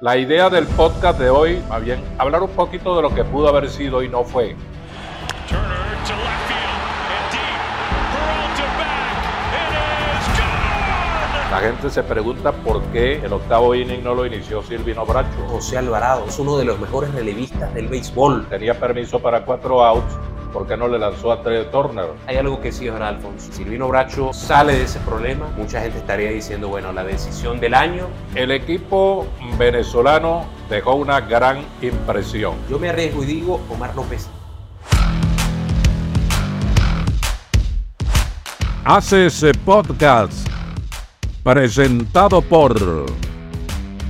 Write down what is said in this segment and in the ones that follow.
La idea del podcast de hoy, más bien, hablar un poquito de lo que pudo haber sido y no fue. La gente se pregunta por qué el octavo inning no lo inició Silvino Bracho. José Alvarado es uno de los mejores relevistas del béisbol. Tenía permiso para cuatro outs, ¿por qué no le lanzó a Trey Turner? Hay algo que sí es Alfonso. Silvino Bracho sale de ese problema. Mucha gente estaría diciendo, bueno, la decisión del año. El equipo venezolano dejó una gran impresión. Yo me arriesgo y digo Omar López. Haces podcast presentado por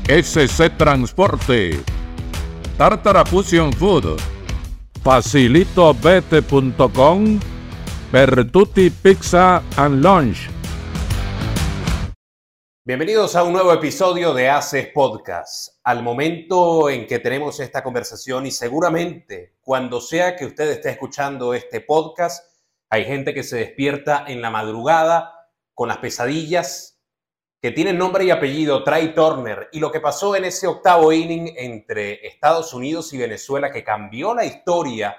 SC Transporte, Tartara Fusion Food, facilitobete.com, Bertuti Pizza and Lunch. Bienvenidos a un nuevo episodio de Haces Podcast. Al momento en que tenemos esta conversación y seguramente cuando sea que usted esté escuchando este podcast, hay gente que se despierta en la madrugada con las pesadillas que tiene nombre y apellido, Trey Turner, y lo que pasó en ese octavo inning entre Estados Unidos y Venezuela que cambió la historia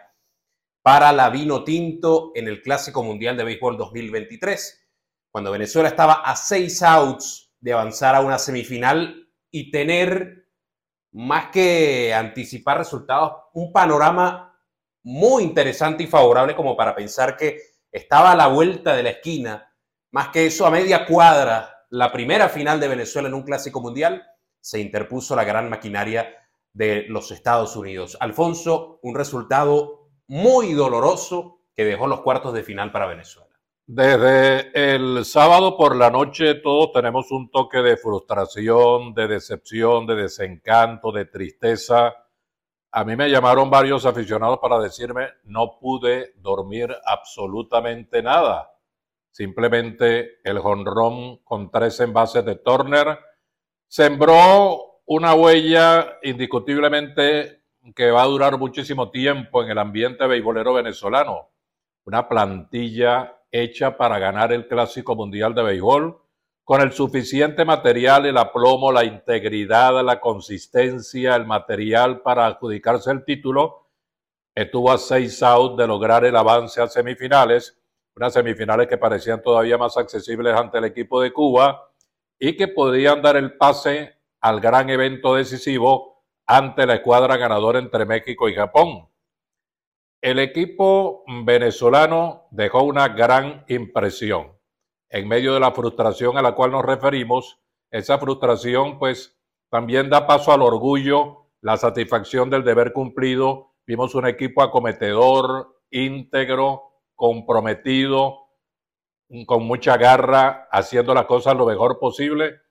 para la Vino Tinto en el Clásico Mundial de Béisbol 2023, cuando Venezuela estaba a seis outs de avanzar a una semifinal y tener, más que anticipar resultados, un panorama muy interesante y favorable como para pensar que estaba a la vuelta de la esquina, más que eso a media cuadra la primera final de Venezuela en un clásico mundial, se interpuso la gran maquinaria de los Estados Unidos. Alfonso, un resultado muy doloroso que dejó los cuartos de final para Venezuela. Desde el sábado por la noche todos tenemos un toque de frustración, de decepción, de desencanto, de tristeza. A mí me llamaron varios aficionados para decirme no pude dormir absolutamente nada. Simplemente el jonrón con tres envases de Turner sembró una huella indiscutiblemente que va a durar muchísimo tiempo en el ambiente beisbolero venezolano. Una plantilla hecha para ganar el Clásico Mundial de Béisbol con el suficiente material, el aplomo, la integridad, la consistencia, el material para adjudicarse el título. Estuvo a seis outs de lograr el avance a semifinales unas semifinales que parecían todavía más accesibles ante el equipo de Cuba y que podían dar el pase al gran evento decisivo ante la escuadra ganadora entre México y Japón. El equipo venezolano dejó una gran impresión. En medio de la frustración a la cual nos referimos, esa frustración pues también da paso al orgullo, la satisfacción del deber cumplido. Vimos un equipo acometedor, íntegro, comprometido, con mucha garra, haciendo las cosas lo mejor posible.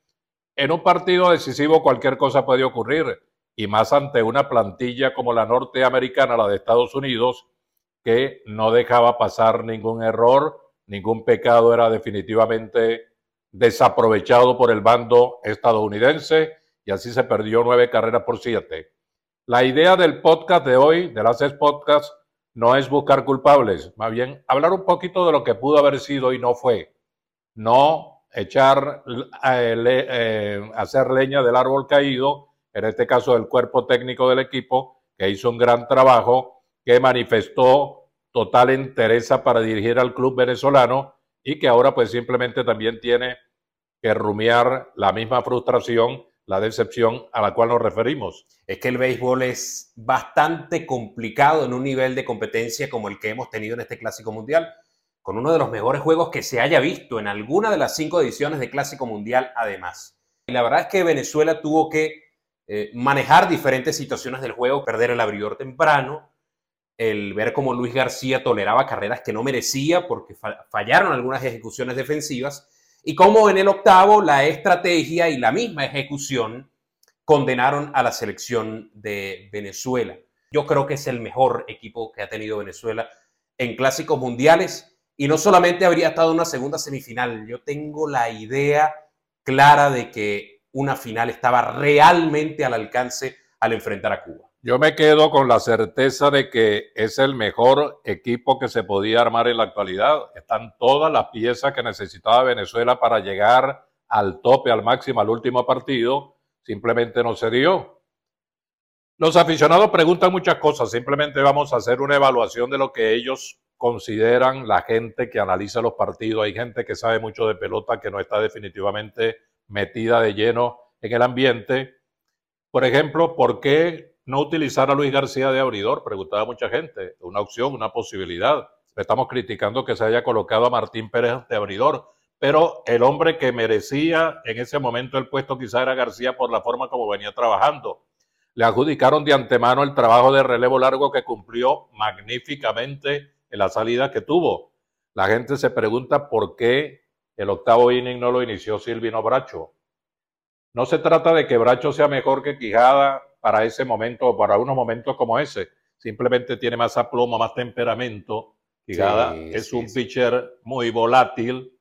En un partido decisivo cualquier cosa puede ocurrir, y más ante una plantilla como la norteamericana, la de Estados Unidos, que no dejaba pasar ningún error, ningún pecado era definitivamente desaprovechado por el bando estadounidense, y así se perdió nueve carreras por siete. La idea del podcast de hoy, del ACES Podcast, no es buscar culpables, más bien hablar un poquito de lo que pudo haber sido y no fue. No echar, eh, eh, hacer leña del árbol caído, en este caso del cuerpo técnico del equipo, que hizo un gran trabajo, que manifestó total interés para dirigir al club venezolano y que ahora pues simplemente también tiene que rumiar la misma frustración la decepción a la cual nos referimos. Es que el béisbol es bastante complicado en un nivel de competencia como el que hemos tenido en este Clásico Mundial, con uno de los mejores juegos que se haya visto en alguna de las cinco ediciones de Clásico Mundial además. Y la verdad es que Venezuela tuvo que eh, manejar diferentes situaciones del juego, perder el abridor temprano, el ver cómo Luis García toleraba carreras que no merecía porque fallaron algunas ejecuciones defensivas y como en el octavo la estrategia y la misma ejecución condenaron a la selección de Venezuela. Yo creo que es el mejor equipo que ha tenido Venezuela en clásicos mundiales y no solamente habría estado en una segunda semifinal, yo tengo la idea clara de que una final estaba realmente al alcance al enfrentar a Cuba. Yo me quedo con la certeza de que es el mejor equipo que se podía armar en la actualidad. Están todas las piezas que necesitaba Venezuela para llegar al tope, al máximo, al último partido. simplemente no se dio. Los aficionados preguntan muchas cosas, simplemente vamos a hacer una evaluación de lo que ellos consideran la gente que analiza los partidos. Hay gente que sabe mucho de pelota que no está definitivamente metida de lleno en el ambiente. Por ejemplo, ¿por qué no utilizar a Luis García de abridor? Preguntaba mucha gente. Una opción, una posibilidad. Estamos criticando que se haya colocado a Martín Pérez de abridor, pero el hombre que merecía en ese momento el puesto quizá era García por la forma como venía trabajando le adjudicaron de antemano el trabajo de relevo largo que cumplió magníficamente en la salida que tuvo. La gente se pregunta por qué el octavo inning no lo inició Silvino Bracho. No se trata de que Bracho sea mejor que Quijada para ese momento o para unos momentos como ese. Simplemente tiene más aplomo, más temperamento. Es un pitcher muy volátil,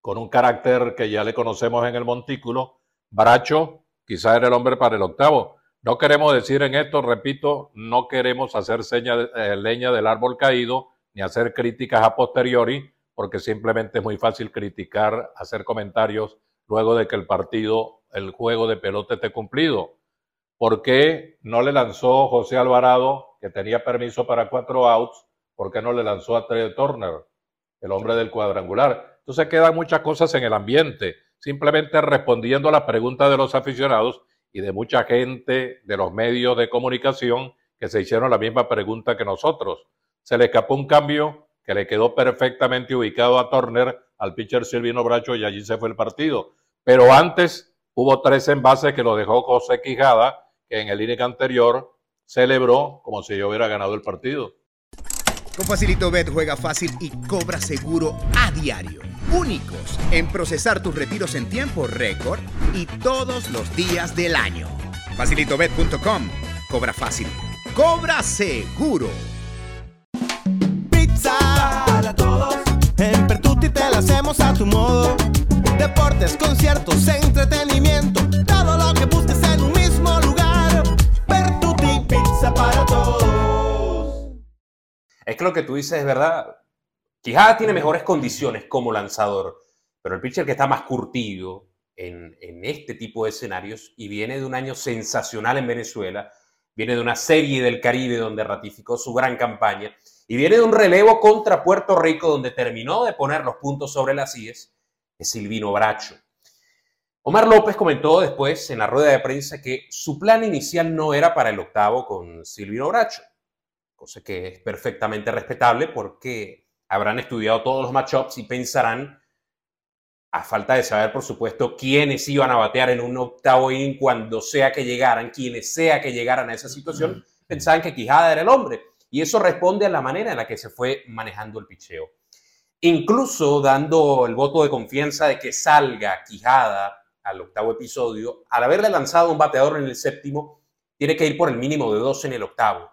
con un carácter que ya le conocemos en el montículo. Bracho quizá era el hombre para el octavo. No queremos decir en esto, repito, no queremos hacer seña, eh, leña del árbol caído ni hacer críticas a posteriori, porque simplemente es muy fácil criticar, hacer comentarios luego de que el partido, el juego de pelota esté cumplido. ¿Por qué no le lanzó José Alvarado, que tenía permiso para cuatro outs? ¿Por qué no le lanzó a Trey Turner, el hombre del cuadrangular? Entonces quedan muchas cosas en el ambiente. Simplemente respondiendo a la pregunta de los aficionados, y de mucha gente de los medios de comunicación que se hicieron la misma pregunta que nosotros. Se le escapó un cambio que le quedó perfectamente ubicado a Turner, al pitcher Silvino Bracho, y allí se fue el partido. Pero antes hubo tres envases que lo dejó José Quijada, que en el inning anterior celebró como si yo hubiera ganado el partido. Con Facilito Bet juega fácil y cobra seguro a diario. Únicos en procesar tus retiros en tiempo récord y todos los días del año. Facilitobet.com. Cobra fácil. Cobra seguro. Pizza para todos. En Pertuti te la hacemos a tu modo. Deportes, conciertos, entretenimiento. Todo lo que busques en. Para todos. Es que lo que tú dices es verdad. Quijada tiene mejores condiciones como lanzador, pero el pitcher que está más curtido en, en, este tipo de escenarios y viene de un año sensacional en Venezuela, viene de una serie del Caribe donde ratificó su gran campaña y viene de un relevo contra Puerto Rico donde terminó de poner los puntos sobre las IES, es Silvino Bracho. Omar López comentó después en la rueda de prensa que su plan inicial no era para el octavo con Silvino Bracho cosa que es perfectamente respetable porque habrán estudiado todos los matchups y pensarán, a falta de saber, por supuesto, quiénes iban a batear en un octavo inning cuando sea que llegaran, quienes sea que llegaran a esa situación, pensaban que Quijada era el hombre. Y eso responde a la manera en la que se fue manejando el picheo. Incluso dando el voto de confianza de que salga Quijada al octavo episodio, al haberle lanzado un bateador en el séptimo, tiene que ir por el mínimo de dos en el octavo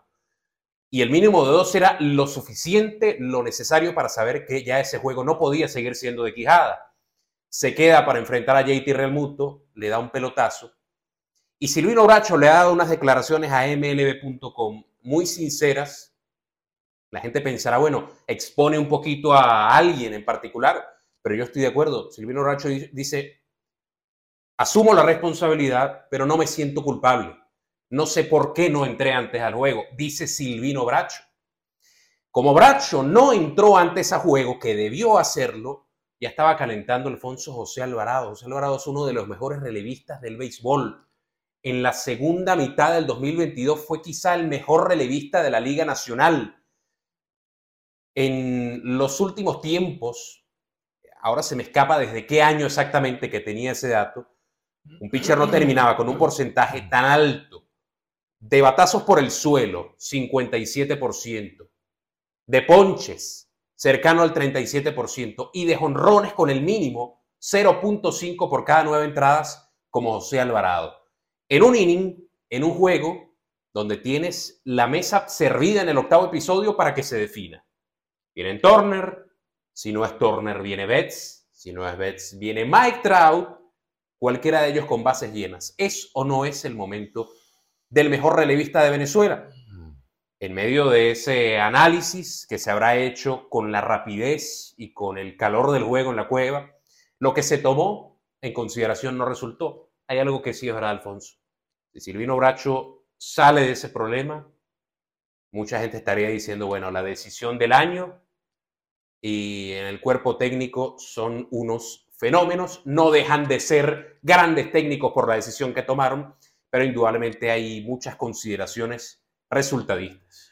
y el mínimo de dos era lo suficiente, lo necesario para saber que ya ese juego no podía seguir siendo de Quijada. Se queda para enfrentar a JT Realmuto, le da un pelotazo. Y Silvino Bracho le ha dado unas declaraciones a MLB.com muy sinceras. La gente pensará, bueno, expone un poquito a alguien en particular, pero yo estoy de acuerdo. Silvino Bracho dice, asumo la responsabilidad, pero no me siento culpable. No sé por qué no entré antes al juego, dice Silvino Bracho. Como Bracho no entró antes a juego, que debió hacerlo, ya estaba calentando Alfonso José Alvarado. José Alvarado es uno de los mejores relevistas del béisbol. En la segunda mitad del 2022 fue quizá el mejor relevista de la Liga Nacional. En los últimos tiempos, ahora se me escapa desde qué año exactamente que tenía ese dato, un pitcher no terminaba con un porcentaje tan alto de batazos por el suelo, 57%. De ponches, cercano al 37%. Y de jonrones con el mínimo, 0.5 por cada nueve entradas, como José Alvarado. En un inning, en un juego, donde tienes la mesa servida en el octavo episodio para que se defina. Viene Turner, si no es Turner viene Betts, si no es Betts viene Mike Trout, cualquiera de ellos con bases llenas. ¿Es o no es el momento del mejor relevista de Venezuela. En medio de ese análisis que se habrá hecho con la rapidez y con el calor del juego en la cueva, lo que se tomó en consideración no resultó. hay algo que sí es verdad, Alfonso. Si Silvino Bracho sale de ese problema, mucha gente estaría diciendo, bueno, la decisión del año y en el cuerpo técnico son unos fenómenos, no dejan de ser grandes técnicos por la decisión que tomaron, pero indudablemente hay muchas consideraciones resultadistas.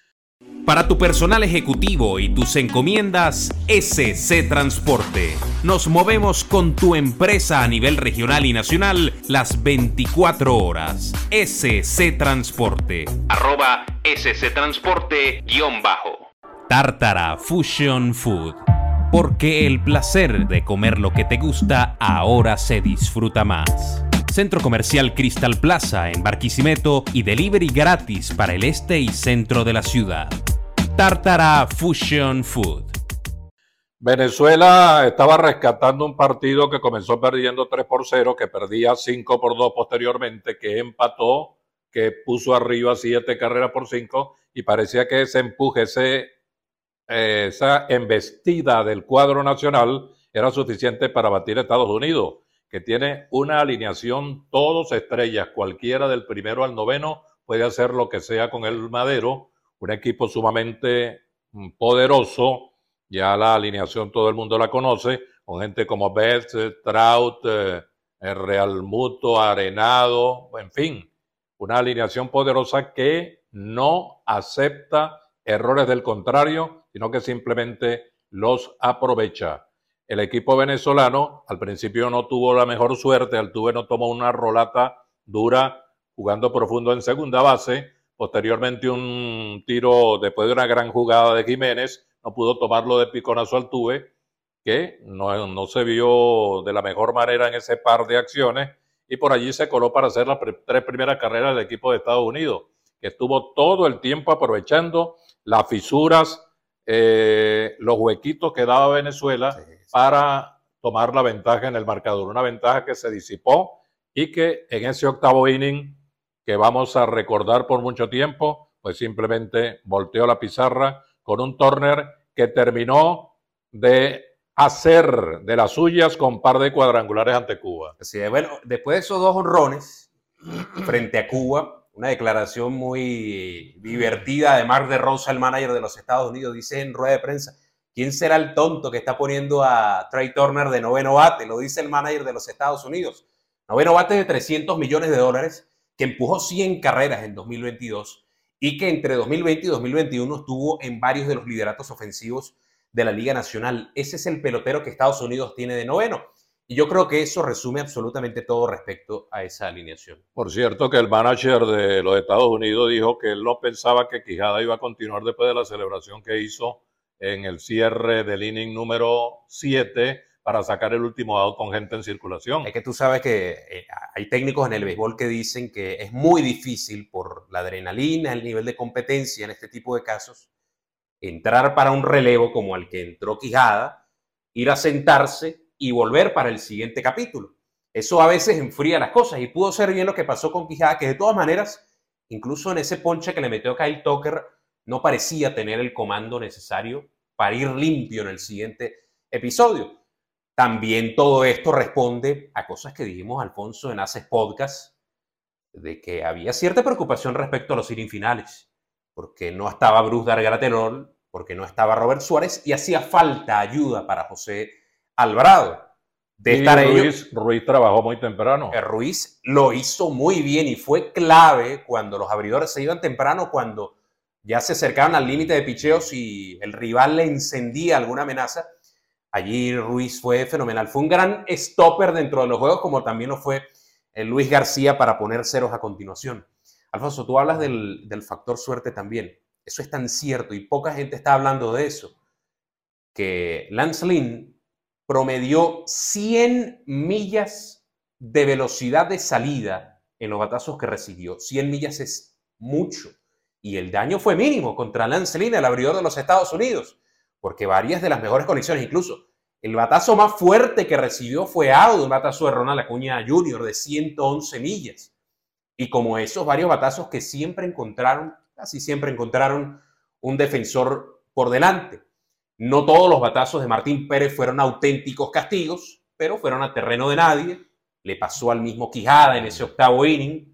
Para tu personal ejecutivo y tus encomiendas, SC Transporte. Nos movemos con tu empresa a nivel regional y nacional las 24 horas. SC Transporte. Arroba SC Transporte guion bajo. Tártara Fusion Food. Porque el placer de comer lo que te gusta ahora se disfruta más. Centro Comercial Crystal Plaza en Barquisimeto y delivery gratis para el este y centro de la ciudad. Tartara Fusion Food. Venezuela estaba rescatando un partido que comenzó perdiendo 3 por 0, que perdía 5 por 2 posteriormente, que empató, que puso arriba 7 carreras por 5 y parecía que ese empuje, ese, eh, esa embestida del cuadro nacional era suficiente para batir a Estados Unidos que tiene una alineación todos estrellas, cualquiera del primero al noveno puede hacer lo que sea con el Madero, un equipo sumamente mm, poderoso, ya la alineación todo el mundo la conoce, con gente como Beth, Trout, eh, Real Muto, Arenado, en fin, una alineación poderosa que no acepta errores del contrario, sino que simplemente los aprovecha. El equipo venezolano al principio no tuvo la mejor suerte, Altuve no tomó una rolata dura jugando profundo en segunda base, posteriormente un tiro después de una gran jugada de Jiménez, no pudo tomarlo de piconazo Altuve, que no, no se vio de la mejor manera en ese par de acciones, y por allí se coló para hacer las tres primeras carreras del equipo de Estados Unidos, que estuvo todo el tiempo aprovechando las fisuras, eh, los huequitos que daba Venezuela para tomar la ventaja en el marcador. Una ventaja que se disipó y que en ese octavo inning que vamos a recordar por mucho tiempo, pues simplemente volteó la pizarra con un Turner que terminó de hacer de las suyas con par de cuadrangulares ante Cuba. Así bueno, después de esos dos honrones frente a Cuba, una declaración muy divertida de Mark de Rosa, el manager de los Estados Unidos, dice en rueda de prensa, ¿Quién será el tonto que está poniendo a Trey Turner de noveno bate? Lo dice el manager de los Estados Unidos. Noveno bate de 300 millones de dólares, que empujó 100 carreras en 2022 y que entre 2020 y 2021 estuvo en varios de los lideratos ofensivos de la Liga Nacional. Ese es el pelotero que Estados Unidos tiene de noveno. Y yo creo que eso resume absolutamente todo respecto a esa alineación. Por cierto, que el manager de los Estados Unidos dijo que él no pensaba que Quijada iba a continuar después de la celebración que hizo en el cierre del inning número 7 para sacar el último out con gente en circulación. Es que tú sabes que eh, hay técnicos en el béisbol que dicen que es muy difícil por la adrenalina, el nivel de competencia en este tipo de casos, entrar para un relevo como el que entró Quijada, ir a sentarse y volver para el siguiente capítulo. Eso a veces enfría las cosas y pudo ser bien lo que pasó con Quijada, que de todas maneras, incluso en ese ponche que le metió Kyle Tucker, no parecía tener el comando necesario para ir limpio en el siguiente episodio. También todo esto responde a cosas que dijimos, Alfonso, en Haces Podcast, de que había cierta preocupación respecto a los inning finales, porque no estaba Bruce Dargaraterol, porque no estaba Robert Suárez y hacía falta ayuda para José Alvarado. De estar Ruiz, Ruiz trabajó muy temprano. Eh, Ruiz lo hizo muy bien y fue clave cuando los abridores se iban temprano, cuando ya se acercaban al límite de picheos y el rival le encendía alguna amenaza. Allí Ruiz fue fenomenal. Fue un gran stopper dentro de los juegos, como también lo fue el Luis García para poner ceros a continuación. Alfonso, tú hablas del, del factor suerte también. Eso es tan cierto y poca gente está hablando de eso. Que Lance Lynn promedió 100 millas de velocidad de salida en los batazos que recibió. 100 millas es mucho y el daño fue mínimo contra Lance Lynn, el abridor de los Estados Unidos, porque varias de las mejores condiciones, incluso el batazo más fuerte que recibió fue out, un batazo de Ronald Acuña Jr. de 111 millas. Y como esos varios batazos que siempre encontraron, casi siempre encontraron un defensor por delante. No todos los batazos de Martín Pérez fueron auténticos castigos, pero fueron a terreno de nadie. le pasó al mismo Quijada en ese octavo inning.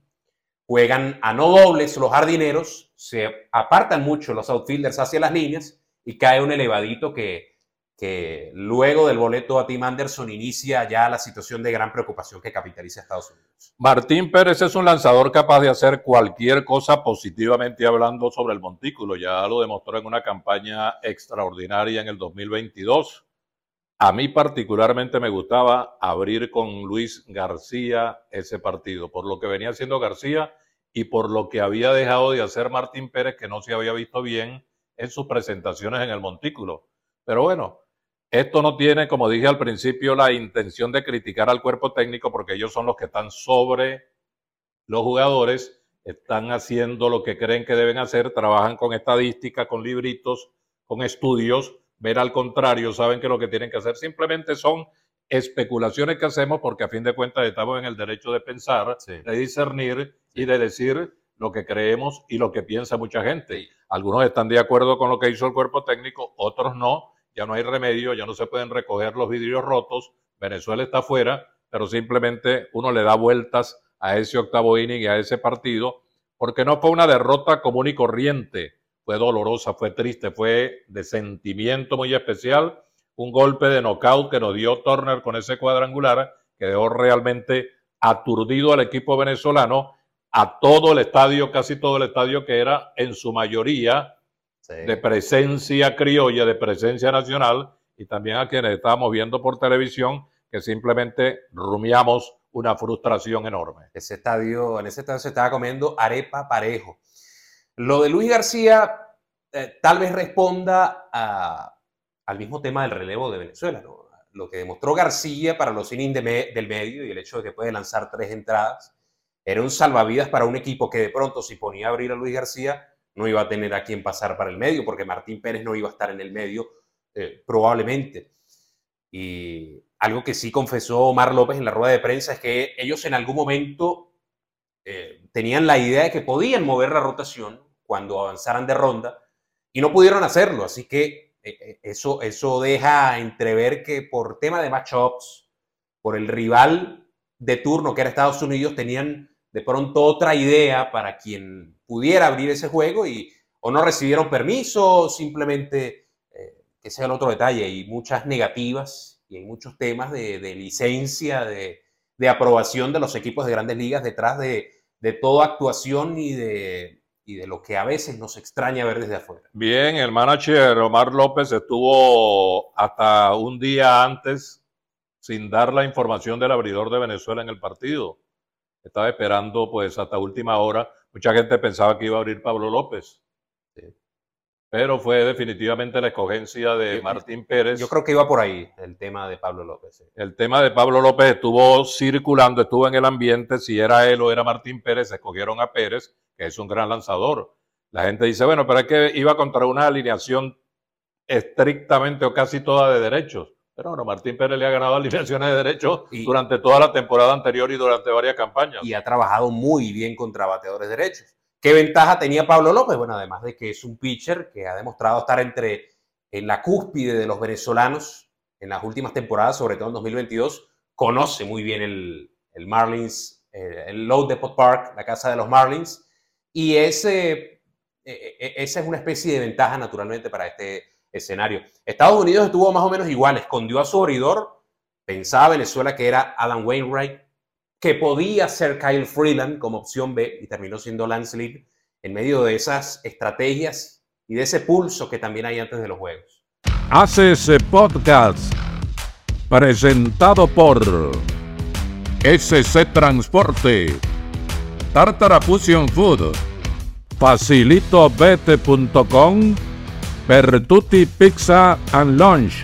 Juegan a no dobles los jardineros, se apartan mucho los outfielders hacia las líneas y cae un elevadito que, que luego del boleto a Tim Anderson inicia ya la situación de gran preocupación que capitaliza Estados Unidos. Martín Pérez es un lanzador capaz de hacer cualquier cosa positivamente hablando sobre el montículo. Ya lo demostró en una campaña extraordinaria en el 2022 a mí particularmente me gustaba abrir con Luis García ese partido, por lo que venía haciendo García y por lo que había dejado de hacer Martín Pérez, que no se había visto bien en sus presentaciones en el montículo. Pero bueno, esto no tiene, como dije al principio, la intención de criticar al cuerpo técnico, porque ellos son los que están sobre los jugadores, están haciendo lo que creen que deben hacer, trabajan con estadística, con libritos, con estudios ver al contrario, saben que lo que tienen que hacer simplemente son especulaciones que hacemos porque a fin de cuentas estamos en el derecho de pensar, de discernir y de decir lo que creemos y lo que piensa mucha gente. Algunos están de acuerdo con lo que hizo el cuerpo técnico, otros no, ya no hay remedio, ya no se pueden recoger los vidrios rotos, Venezuela está fuera, pero simplemente uno le da vueltas a ese octavo inning y a ese partido, porque no fue una derrota común y corriente, fue dolorosa, fue triste, fue de sentimiento muy especial. Un golpe de knockout que nos dio Turner con ese cuadrangular que dejó realmente aturdido al equipo venezolano, a todo el estadio, casi todo el estadio que era en su mayoría de presencia criolla, de presencia nacional, y también a quienes estábamos viendo por televisión, que simplemente rumiamos una frustración enorme. Ese estadio, en ese estadio se estaba comiendo arepa parejo. Lo de Luis García eh, tal vez responda al mismo tema del relevo de Venezuela. Lo que demostró García para los innings del medio y el hecho de que puede lanzar tres entradas era un salvavidas para un equipo que de pronto si ponía a abrir a Luis García no iba a tener a quien pasar para el medio porque Martín Pérez no iba a estar en el medio eh, probablemente. Y algo que sí confesó Omar López en la rueda de prensa es que ellos en algún momento eh, tenían la idea de que podían mover la rotación cuando avanzaran de ronda y no pudieron hacerlo. Así que eh, eso, eso deja entrever que por tema de matchups, por el rival de turno que era Estados Unidos, tenían de pronto otra idea para quien pudiera abrir ese juego y o no recibieron permiso, simplemente, eh, que sea el otro detalle, y muchas negativas y hay muchos temas de, licencia, de, de, aprobación de los equipos de grandes ligas detrás de, de toda actuación y de, y de lo que a veces nos extraña ver desde afuera. Bien, el manager Omar López estuvo hasta un día antes sin dar la información del abridor de Venezuela en el partido. Estaba esperando pues hasta última hora. Mucha gente pensaba que iba a abrir Pablo López. Pero fue definitivamente la escogencia de Martín Pérez. Yo creo que iba por ahí el tema de Pablo López. El tema de Pablo López estuvo circulando, estuvo en el ambiente, si era él o era Martín Pérez, escogieron a Pérez que es un gran lanzador. La gente dice, bueno, pero es que iba contra una alineación estrictamente o casi toda de derechos. Pero bueno, Martín Pérez le ha ganado alineaciones de derechos durante toda la temporada anterior y durante varias campañas. Y ha trabajado muy bien contra bateadores derechos. ¿Qué ventaja tenía Pablo López? Bueno, además de que es un pitcher que ha demostrado estar entre en la cúspide de los venezolanos en las últimas temporadas, sobre todo en 2022, conoce muy bien el, el Marlins, eh, el Low Depot Park, la casa de los Marlins, y ese, e, e, e, esa es una especie de ventaja naturalmente para este escenario. Estados Unidos estuvo más o menos igual, escondió a su abridor, pensaba Venezuela que era Adam Wainwright, que podía ser Kyle Freeland como opción B y terminó siendo Lance Lee en medio de esas estrategias y de ese pulso que también hay antes de los juegos. Hace ese podcast presentado por SC Transporte Tartara Fusion Food, facilitobete.com, Pizza and Lunch.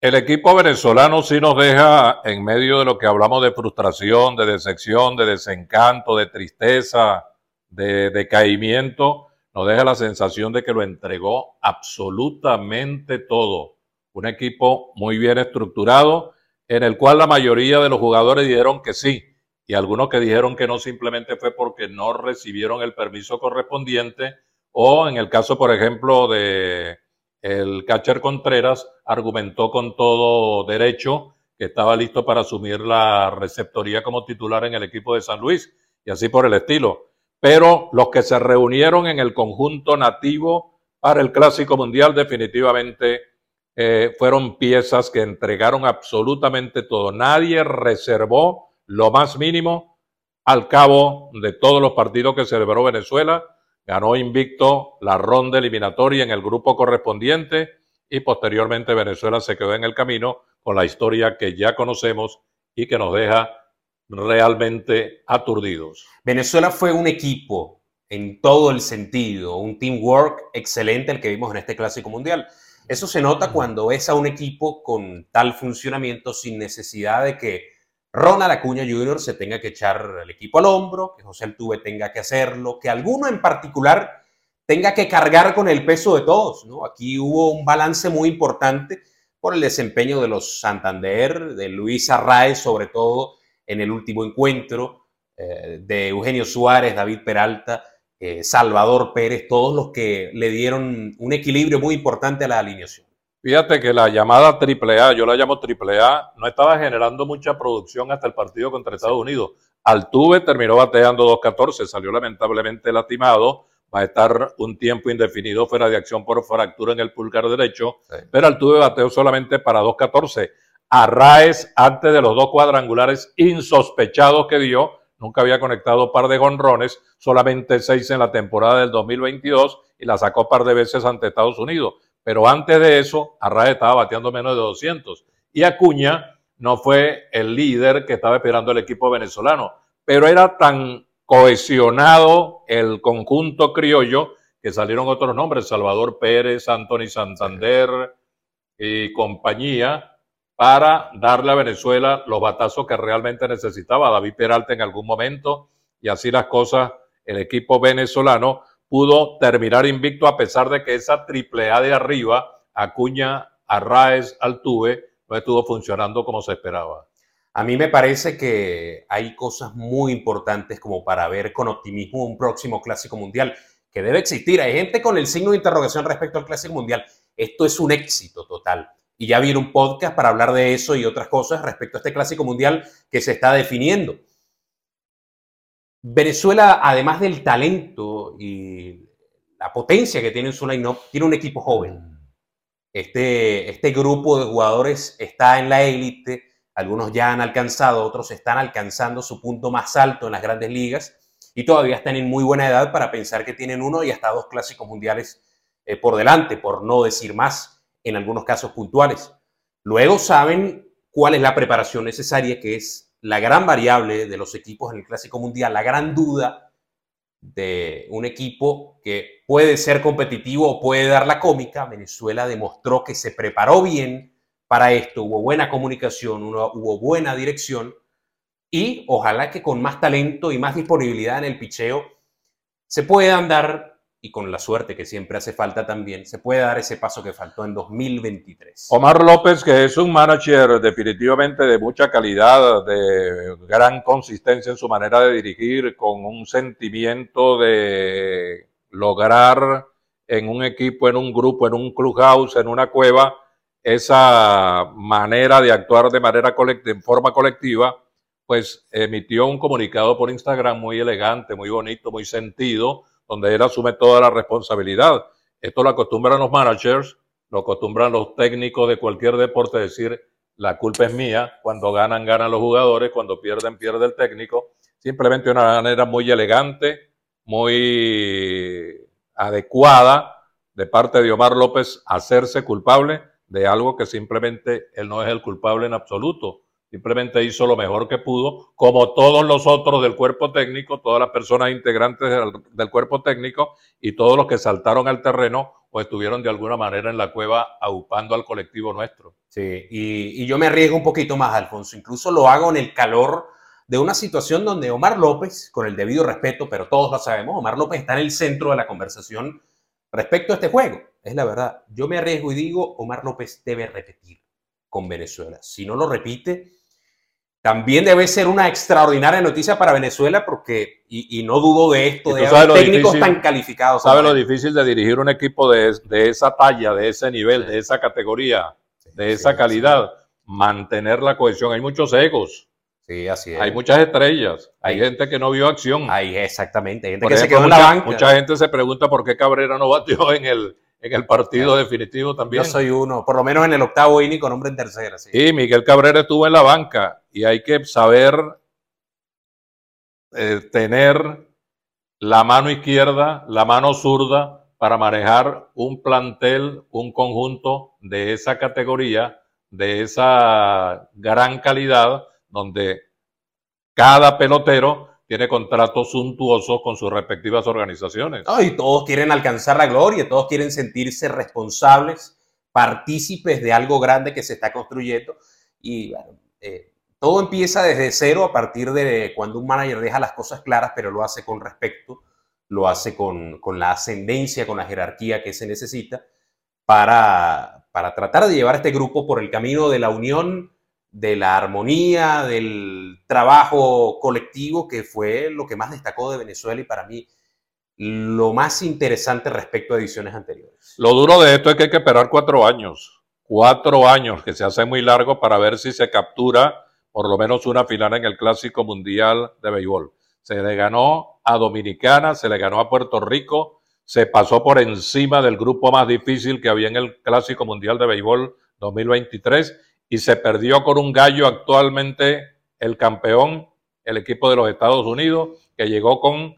El equipo venezolano sí nos deja en medio de lo que hablamos de frustración, de decepción, de desencanto, de tristeza, de decaimiento, nos deja la sensación de que lo entregó absolutamente todo. Un equipo muy bien estructurado en el cual la mayoría de los jugadores dijeron que sí, y algunos que dijeron que no simplemente fue porque no recibieron el permiso correspondiente o en el caso, por ejemplo, de el catcher Contreras argumentó con todo derecho que estaba listo para asumir la receptoría como titular en el equipo de San Luis y así por el estilo. Pero los que se reunieron en el conjunto nativo para el Clásico Mundial definitivamente eh, fueron piezas que entregaron absolutamente todo. Nadie reservó lo más mínimo al cabo de todos los partidos que celebró Venezuela. Ganó invicto la ronda eliminatoria en el grupo correspondiente y posteriormente Venezuela se quedó en el camino con la historia que ya conocemos y que nos deja realmente aturdidos. Venezuela fue un equipo en todo el sentido, un teamwork excelente el que vimos en este Clásico Mundial. Eso se nota cuando es a un equipo con tal funcionamiento sin necesidad de que Ronald Acuña Jr. se tenga que echar el equipo al hombro, que José Altuve tenga que hacerlo, que alguno en particular tenga que cargar con el peso de todos. Aquí hubo un balance muy importante por el desempeño de los Santander, de Luis Arraez, sobre todo en el último encuentro, eh, de Eugenio Suárez, David Peralta, eh, Salvador Pérez, todos los que le dieron un equilibrio muy importante a la alineación. Fíjate que la llamada AAA, yo la llamo AAA, no estaba generando mucha producción hasta el partido contra Estados Unidos. Altuve terminó bateando 2.14, salió lamentablemente lastimado, va a estar un tiempo indefinido fuera de acción por fractura en el pulgar derecho, pero Altuve bateó solamente para 2.14. Arraez, antes de los dos cuadrangulares insospechados que dio, nunca había conectado par de gonrones, solamente seis en la temporada del 2022 y la sacó par de veces ante Estados Unidos. Pero antes de eso, Arraez estaba bateando menos de 200 y Acuña no fue el líder que estaba esperando el equipo venezolano, pero era tan cohesionado el conjunto criollo que salieron otros nombres, Salvador Pérez, Anthony Santander y compañía, para darle a Venezuela los batazos que realmente necesitaba David Peralta en algún momento. Y así las cosas, el equipo venezolano pudo terminar invicto a pesar de que esa triple A de arriba, Acuña, Arraez, Altuve, no estuvo funcionando como se esperaba. A mí me parece que hay cosas muy importantes como para ver con optimismo un próximo Clásico Mundial que debe existir. Hay gente con el signo de interrogación respecto al Clásico Mundial. Esto es un éxito total y ya viene un podcast para hablar de eso y otras cosas respecto a este clásico mundial que se está definiendo. Venezuela, además del talento y la potencia que tiene en su line tiene un equipo joven. Este, este grupo de jugadores está en la élite, algunos ya han alcanzado, otros están alcanzando su punto más alto en las grandes ligas y todavía están en muy buena edad para pensar que tienen uno y hasta dos clásicos mundiales eh, por delante, por no decir más en algunos casos puntuales. Luego saben cuál es la preparación necesaria, que es la gran variable de los equipos en el Clásico Mundial, la gran duda de un equipo que puede ser competitivo o puede dar la cómica. Venezuela demostró que se preparó bien para esto, hubo buena comunicación, hubo buena dirección y ojalá que con más talento y más disponibilidad en el picheo se puedan dar y con la suerte que siempre hace falta también, se puede dar ese paso que faltó en 2023. Omar López, que es un manager definitivamente de mucha calidad, de gran consistencia en su manera de dirigir, con un sentimiento de lograr en un equipo, en un grupo, en un clubhouse, en una cueva, esa manera de actuar de manera colectiva, en forma colectiva, pues emitió un comunicado por Instagram muy elegante, muy bonito, muy sentido, donde él asume toda la responsabilidad. Esto lo acostumbran los managers, lo acostumbran los técnicos de cualquier deporte, decir, la culpa es mía, cuando ganan, ganan los jugadores, cuando pierden, pierde el técnico. Simplemente una manera muy elegante, muy adecuada de parte de Omar López hacerse culpable de algo que simplemente él no es el culpable en absoluto. Simplemente hizo lo mejor que pudo, como todos los otros del cuerpo técnico, todas las personas integrantes del, cuerpo técnico y todos los que saltaron al terreno o estuvieron de alguna manera en la cueva aupando al colectivo nuestro. Sí, y, y yo me arriesgo un poquito más, Alfonso. Incluso lo hago en el calor de una situación donde Omar López, con el debido respeto, pero todos lo sabemos, Omar López está en el centro de la conversación respecto a este juego. Es la verdad. Yo me arriesgo y digo, Omar López debe repetir con Venezuela. Si no lo repite, también debe ser una extraordinaria noticia para Venezuela porque, y, no dudo de esto, de técnicos tan calificados. ¿Sabe lo difícil de dirigir un equipo de, esa talla, de ese nivel, de esa categoría, de esa calidad? mantener la cohesión. Hay muchos egos. Sí, así es. Hay muchas estrellas. Hay, Hay- gente que no vio acción. Hay, exactamente. Hay gente Por que se quedó en la mucha, banca. mucha gente se pregunta por qué Cabrera no batió en el, en el partido definitivo también. Yo soy uno, por lo menos en el octavo inning con hombre en tercera. Sí. Y Miguel Cabrera estuvo en la banca y hay que saber eh, tener la mano izquierda, la mano zurda para manejar un plantel, un conjunto de esa categoría, de esa gran calidad, donde cada pelotero tiene contratos suntuosos con sus respectivas organizaciones. No, y todos quieren alcanzar la gloria, todos quieren sentirse responsables, partícipes de algo grande que se está construyendo. Y eh, todo empieza desde cero a partir de cuando un manager deja las cosas claras, pero lo hace con respeto, lo hace con, con la ascendencia, con la jerarquía que se necesita para, para tratar de llevar a este grupo por el camino de la unión, de la armonía, del trabajo colectivo, que fue lo que más destacó de Venezuela y para mí lo más interesante respecto a ediciones anteriores. Lo duro de esto es que hay que esperar cuatro años. Cuatro años, que se hace muy largo para ver si se captura por lo menos una final en el Clásico Mundial de Béisbol. Se le ganó a Dominicana, se le ganó a Puerto Rico, se pasó por encima del grupo más difícil que había en el Clásico Mundial de Béisbol 2023 y se perdió con un gallo actualmente el campeón, el equipo de los Estados Unidos, que llegó con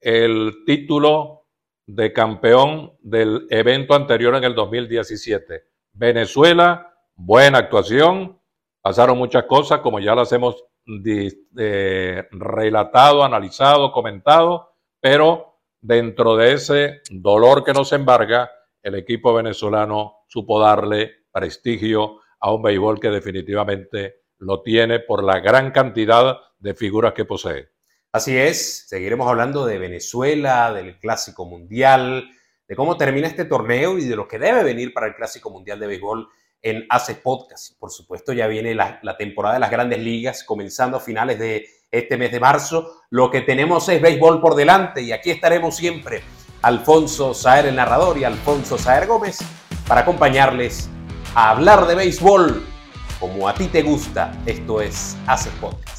el título de campeón del evento anterior en el 2017. Venezuela, buena actuación, pasaron muchas cosas, como ya las hemos eh, relatado, analizado, comentado, pero dentro de ese dolor que nos embarga, el equipo venezolano supo darle prestigio a un béisbol que definitivamente lo tiene por la gran cantidad de figuras que posee. Así es, seguiremos hablando de Venezuela, del Clásico Mundial, de cómo termina este torneo y de lo que debe venir para el Clásico Mundial de Béisbol en Haces Podcast. Por supuesto, ya viene la, la temporada de las grandes ligas, comenzando a finales de este mes de marzo. Lo que tenemos es béisbol por delante y aquí estaremos siempre. Alfonso Saer, el narrador, y Alfonso Saer Gómez, para acompañarles a hablar de béisbol como a ti te gusta. Esto es Haces Podcast.